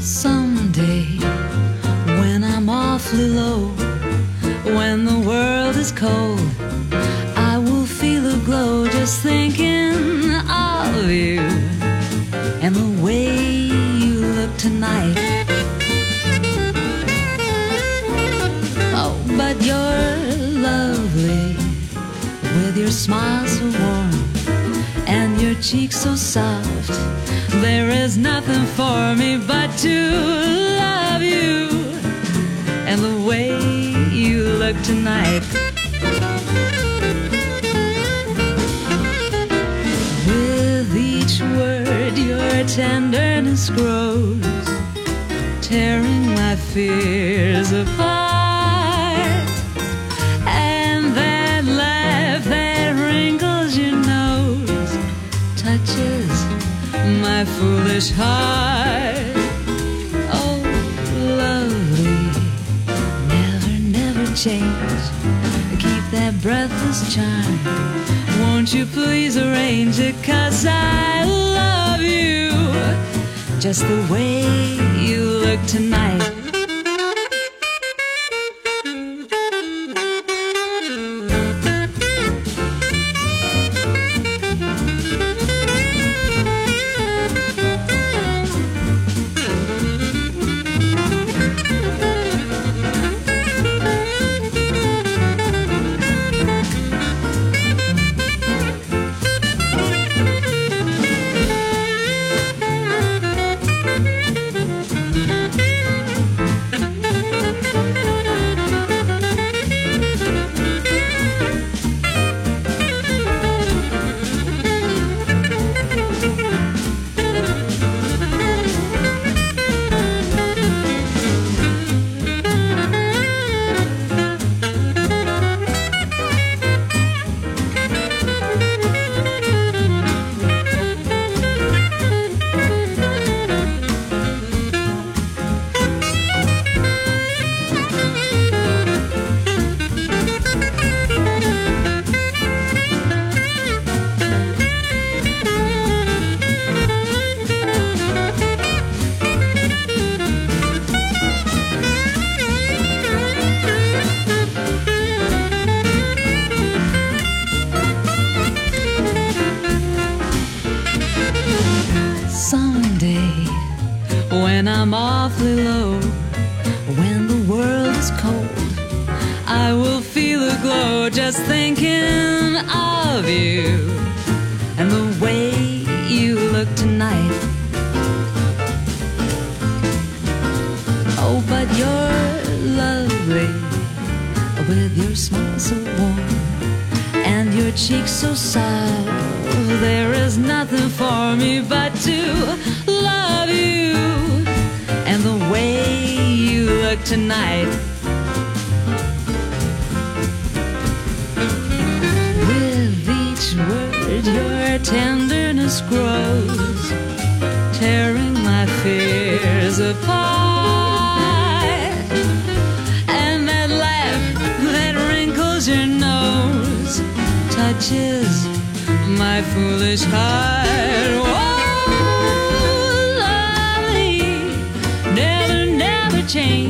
someday when I'm awfully low, when the world is cold, I will feel a glow just thinking of you and the way you look tonight. Oh, but you're lovely with your smile so warm and your cheeks so soft there is nothing for me but to love you and the way you look tonight. With each word, your tenderness grows, tearing my fears apart. My foolish heart. Oh, lovely, never, never change. Keep that breathless charm. Won't you please arrange it? Cause I love you just the way you look tonight. When I'm awfully low, when the world is cold, I will feel a glow just thinking of you and the way you look tonight. Oh, but you're lovely with your smile so warm and your cheeks so soft. There is nothing for me but to love you tonight. With each word, your tenderness grows, tearing my fears apart. And that laugh that wrinkles your nose touches my foolish heart. Oh, lovely, never, never change